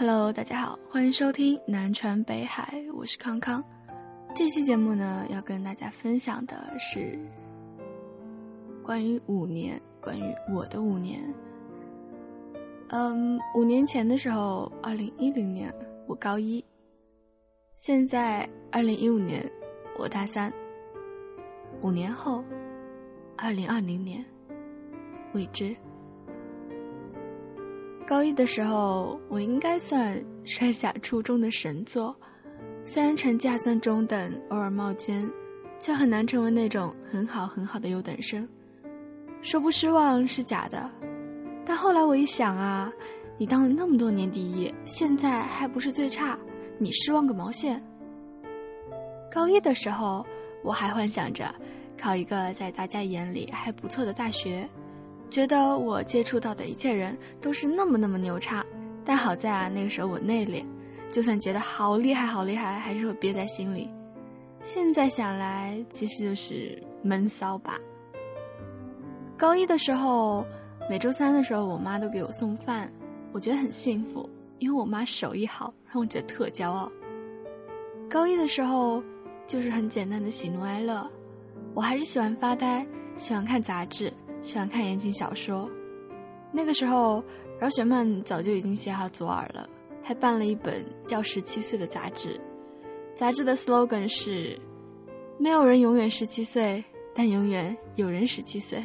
Hello，大家好，欢迎收听南船北海，我是康康。这期节目呢，要跟大家分享的是关于五年，关于我的五年。嗯，五年前的时候，二零一零年我高一，现在二零一五年我大三。五年后，二零二零年，未知。高一的时候，我应该算摔下初中的神作，虽然成绩还算中等，偶尔冒尖，却很难成为那种很好很好的优等生。说不失望是假的，但后来我一想啊，你当了那么多年第一，现在还不是最差，你失望个毛线？高一的时候，我还幻想着考一个在大家眼里还不错的大学。觉得我接触到的一切人都是那么那么牛叉，但好在啊，那个时候我内敛，就算觉得好厉害好厉害，还是会憋在心里。现在想来，其实就是闷骚吧。高一的时候，每周三的时候，我妈都给我送饭，我觉得很幸福，因为我妈手艺好，让我觉得特骄傲。高一的时候，就是很简单的喜怒哀乐，我还是喜欢发呆，喜欢看杂志。喜欢看言情小说，那个时候饶雪漫早就已经写好左耳了，还办了一本叫《十七岁》的杂志。杂志的 slogan 是：“没有人永远十七岁，但永远有人十七岁。”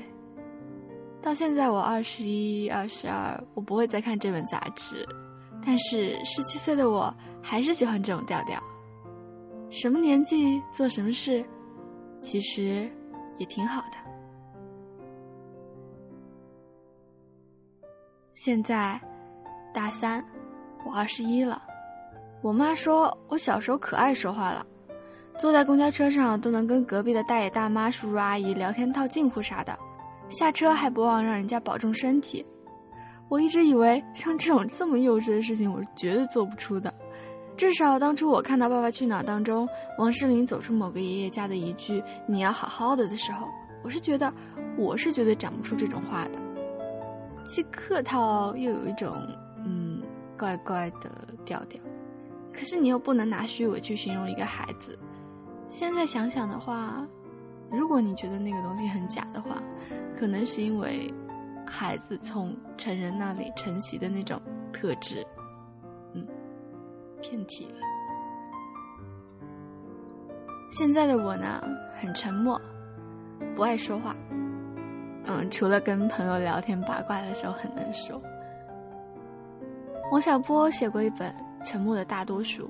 到现在我二十一、二十二，我不会再看这本杂志，但是十七岁的我还是喜欢这种调调。什么年纪做什么事，其实也挺好的。现在，大三，我二十一了。我妈说我小时候可爱说话了，坐在公交车上都能跟隔壁的大爷大妈、叔叔阿姨聊天套近乎啥的，下车还不忘让人家保重身体。我一直以为像这种这么幼稚的事情，我是绝对做不出的。至少当初我看到《爸爸去哪儿》当中王诗龄走出某个爷爷家的一句“你要好好的”的时候，我是觉得我是绝对讲不出这种话的。既客套又有一种嗯怪怪的调调，可是你又不能拿虚伪去形容一个孩子。现在想想的话，如果你觉得那个东西很假的话，可能是因为孩子从成人那里承袭的那种特质。嗯，偏题了。现在的我呢，很沉默，不爱说话。嗯，除了跟朋友聊天八卦的时候很能说。王小波写过一本《沉默的大多数》，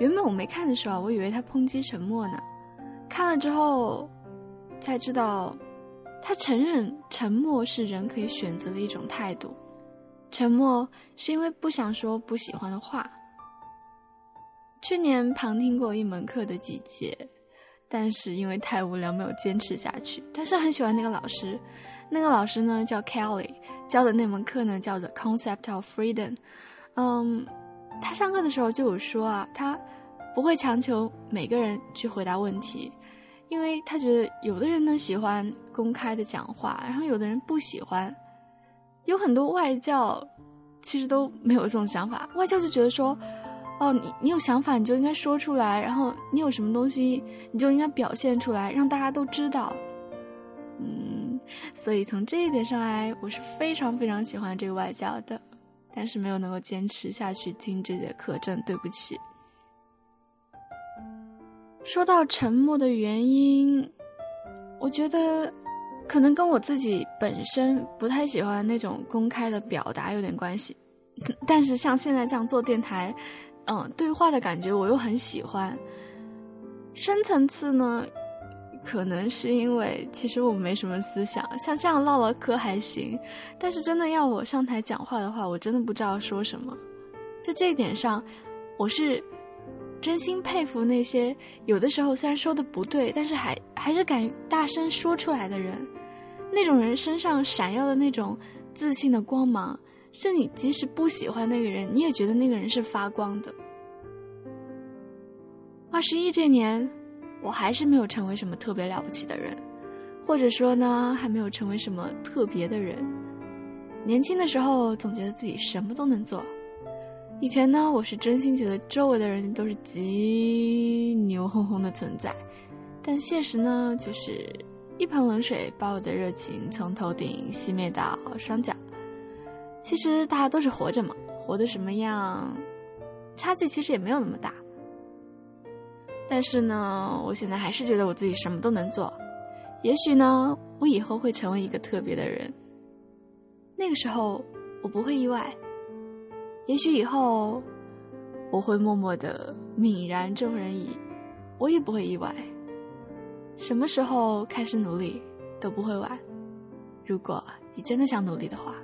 原本我没看的时候，我以为他抨击沉默呢，看了之后才知道，他承认沉默是人可以选择的一种态度，沉默是因为不想说不喜欢的话。去年旁听过一门课的几节。但是因为太无聊，没有坚持下去。但是很喜欢那个老师，那个老师呢叫 Kelly，教的那门课呢叫做 Concept of Freedom。嗯，他上课的时候就有说啊，他不会强求每个人去回答问题，因为他觉得有的人呢喜欢公开的讲话，然后有的人不喜欢。有很多外教其实都没有这种想法，外教就觉得说。哦，你你有想法你就应该说出来，然后你有什么东西你就应该表现出来，让大家都知道。嗯，所以从这一点上来，我是非常非常喜欢这个外教的，但是没有能够坚持下去听这节课，真对不起。说到沉默的原因，我觉得可能跟我自己本身不太喜欢那种公开的表达有点关系，但是像现在这样做电台。嗯，对话的感觉我又很喜欢。深层次呢，可能是因为其实我没什么思想，像这样唠唠嗑还行。但是真的要我上台讲话的话，我真的不知道说什么。在这一点上，我是真心佩服那些有的时候虽然说的不对，但是还还是敢大声说出来的人。那种人身上闪耀的那种自信的光芒。是你即使不喜欢那个人，你也觉得那个人是发光的。二十一这年，我还是没有成为什么特别了不起的人，或者说呢，还没有成为什么特别的人。年轻的时候总觉得自己什么都能做，以前呢，我是真心觉得周围的人都是极牛哄哄的存在，但现实呢，就是一盆冷水把我的热情从头顶熄灭到双脚。其实大家都是活着嘛，活的什么样，差距其实也没有那么大。但是呢，我现在还是觉得我自己什么都能做。也许呢，我以后会成为一个特别的人，那个时候我不会意外。也许以后我会默默的泯然众人矣，我也不会意外。什么时候开始努力都不会晚，如果你真的想努力的话。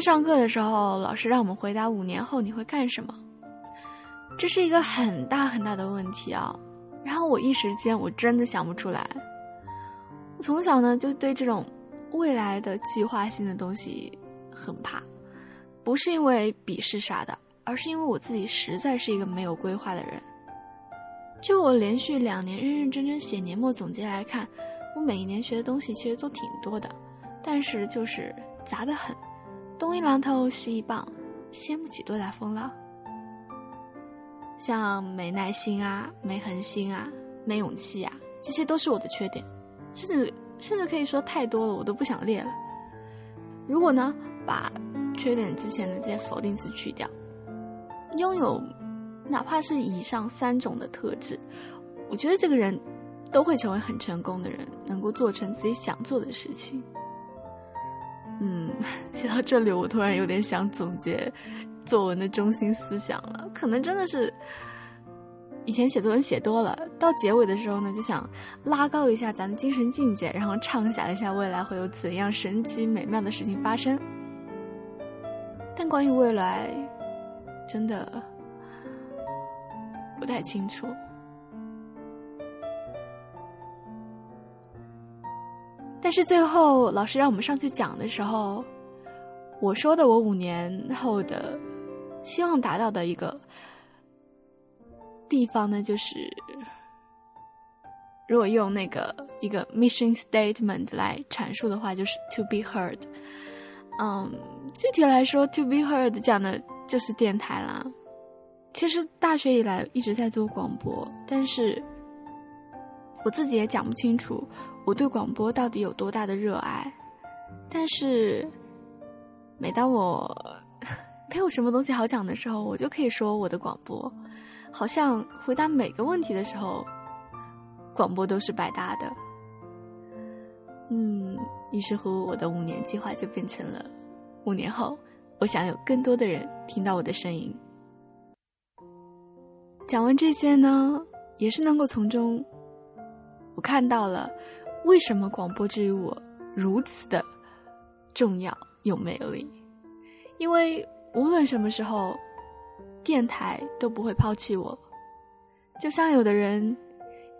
上课的时候，老师让我们回答五年后你会干什么，这是一个很大很大的问题啊。然后我一时间我真的想不出来。我从小呢就对这种未来的计划性的东西很怕，不是因为鄙视啥的，而是因为我自己实在是一个没有规划的人。就我连续两年认认真真写年末总结来看，我每一年学的东西其实都挺多的，但是就是杂得很，东一榔头西一棒，掀不起多大风浪。像没耐心啊、没恒心啊、没勇气啊，这些都是我的缺点，甚至甚至可以说太多了，我都不想列了。如果呢，把缺点之前的这些否定词去掉，拥有哪怕是以上三种的特质，我觉得这个人都会成为很成功的人，能够做成自己想做的事情。嗯，写到这里，我突然有点想总结。作文的中心思想了，可能真的是以前写作文写多了，到结尾的时候呢，就想拉高一下咱的精神境界，然后畅想一下未来会有怎样神奇美妙的事情发生。但关于未来，真的不太清楚。但是最后老师让我们上去讲的时候，我说的我五年后的。希望达到的一个地方呢，就是如果用那个一个 mission statement 来阐述的话，就是 to be heard。嗯，具体来说，to be heard 讲的就是电台啦。其实大学以来一直在做广播，但是我自己也讲不清楚我对广播到底有多大的热爱。但是每当我 没有什么东西好讲的时候，我就可以说我的广播，好像回答每个问题的时候，广播都是百搭的。嗯，于是乎，我的五年计划就变成了五年后，我想有更多的人听到我的声音。讲完这些呢，也是能够从中，我看到了为什么广播之于我如此的重要又魅力，因为。无论什么时候，电台都不会抛弃我。就像有的人，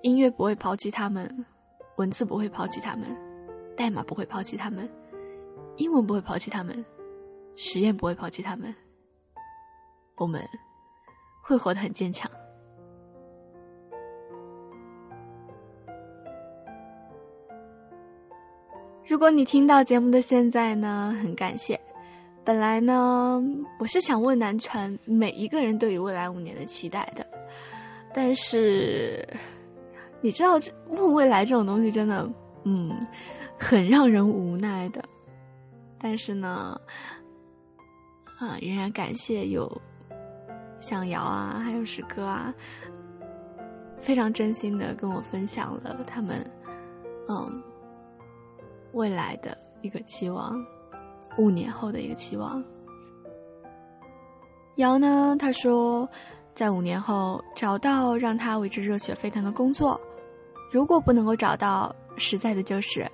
音乐不会抛弃他们，文字不会抛弃他们，代码不会抛弃他们，英文不会抛弃他们，实验不会抛弃他们。我们会活得很坚强。如果你听到节目的现在呢，很感谢。本来呢，我是想问南传每一个人对于未来五年的期待的，但是你知道，问未来这种东西真的，嗯，很让人无奈的。但是呢，啊，仍然感谢有向瑶啊，还有石哥啊，非常真心的跟我分享了他们，嗯，未来的一个期望。五年后的一个期望。瑶呢？他说，在五年后找到让他为之热血沸腾的工作。如果不能够找到，实在的就是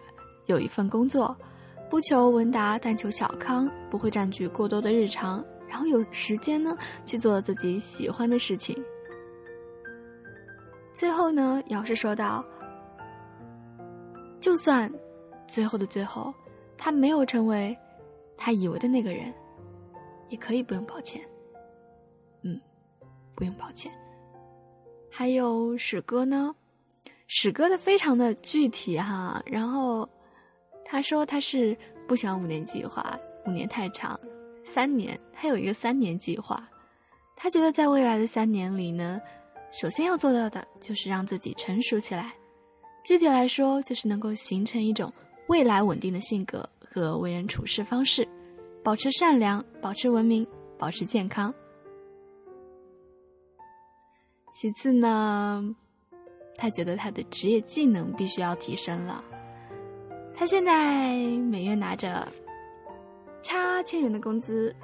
有一份工作，不求闻达，但求小康，不会占据过多的日常，然后有时间呢去做自己喜欢的事情。最后呢，姚是说道：“就算最后的最后，他没有成为。”他以为的那个人，也可以不用抱歉。嗯，不用抱歉。还有史哥呢，史哥的非常的具体哈，然后他说他是不想五年计划，五年太长，三年他有一个三年计划，他觉得在未来的三年里呢，首先要做到的就是让自己成熟起来，具体来说就是能够形成一种未来稳定的性格和为人处事方式，保持善良，保持文明，保持健康。其次呢。他觉得他的职业技能必须要提升了。他现在每月拿着差千元的工资，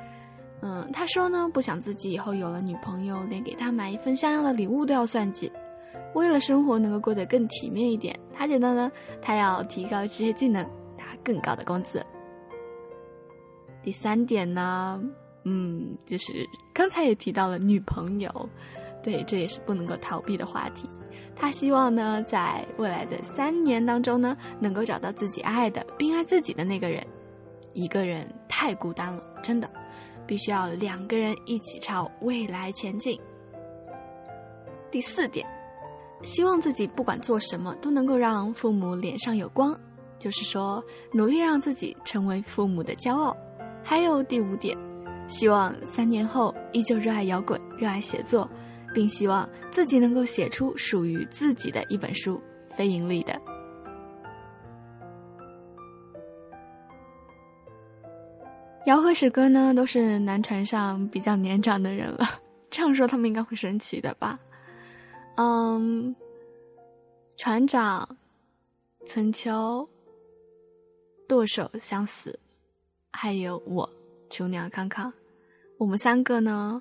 嗯，他说呢，不想自己以后有了女朋友，连给他买一份像样的礼物都要算计。为了生活能够过得更体面一点，他觉得呢，他要提高职业技能，拿更高的工资。第三点呢，嗯，就是刚才也提到了女朋友，对，这也是不能够逃避的话题。他希望呢，在未来的三年当中呢，能够找到自己爱的并爱自己的那个人。一个人太孤单了，真的，必须要两个人一起朝未来前进。第四点，希望自己不管做什么都能够让父母脸上有光，就是说，努力让自己成为父母的骄傲。还有第五点，希望三年后依旧热爱摇滚，热爱写作。并希望自己能够写出属于自己的一本书，非盈利的。姚和史哥呢，都是男船上比较年长的人了，这样说他们应该会生气的吧？嗯，船长春秋舵手相死，还有我厨娘康康，我们三个呢。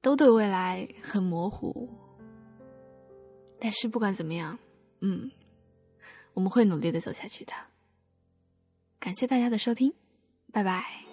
都对未来很模糊，但是不管怎么样，嗯，我们会努力的走下去的。感谢大家的收听，拜拜。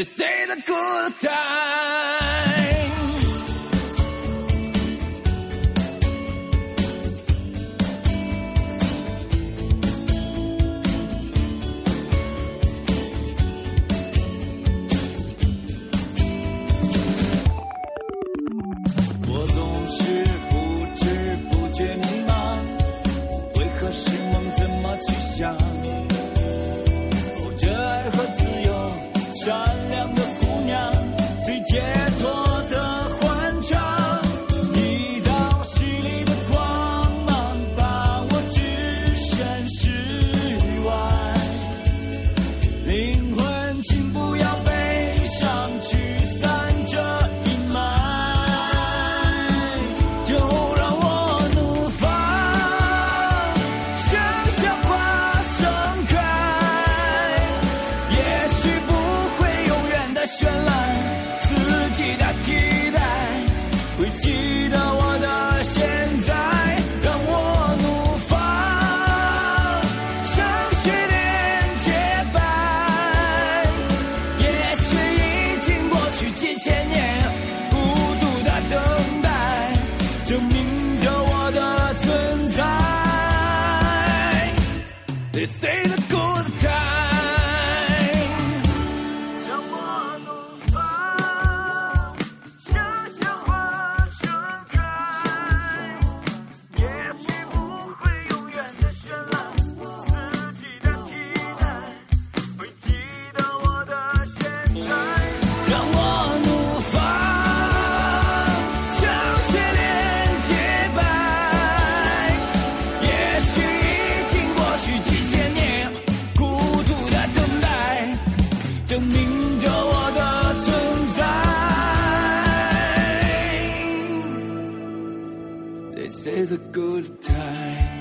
This 单 good time。我总是不知不觉迷茫，为何是梦怎么去想？哦，这爱和自由。山。Is a good time.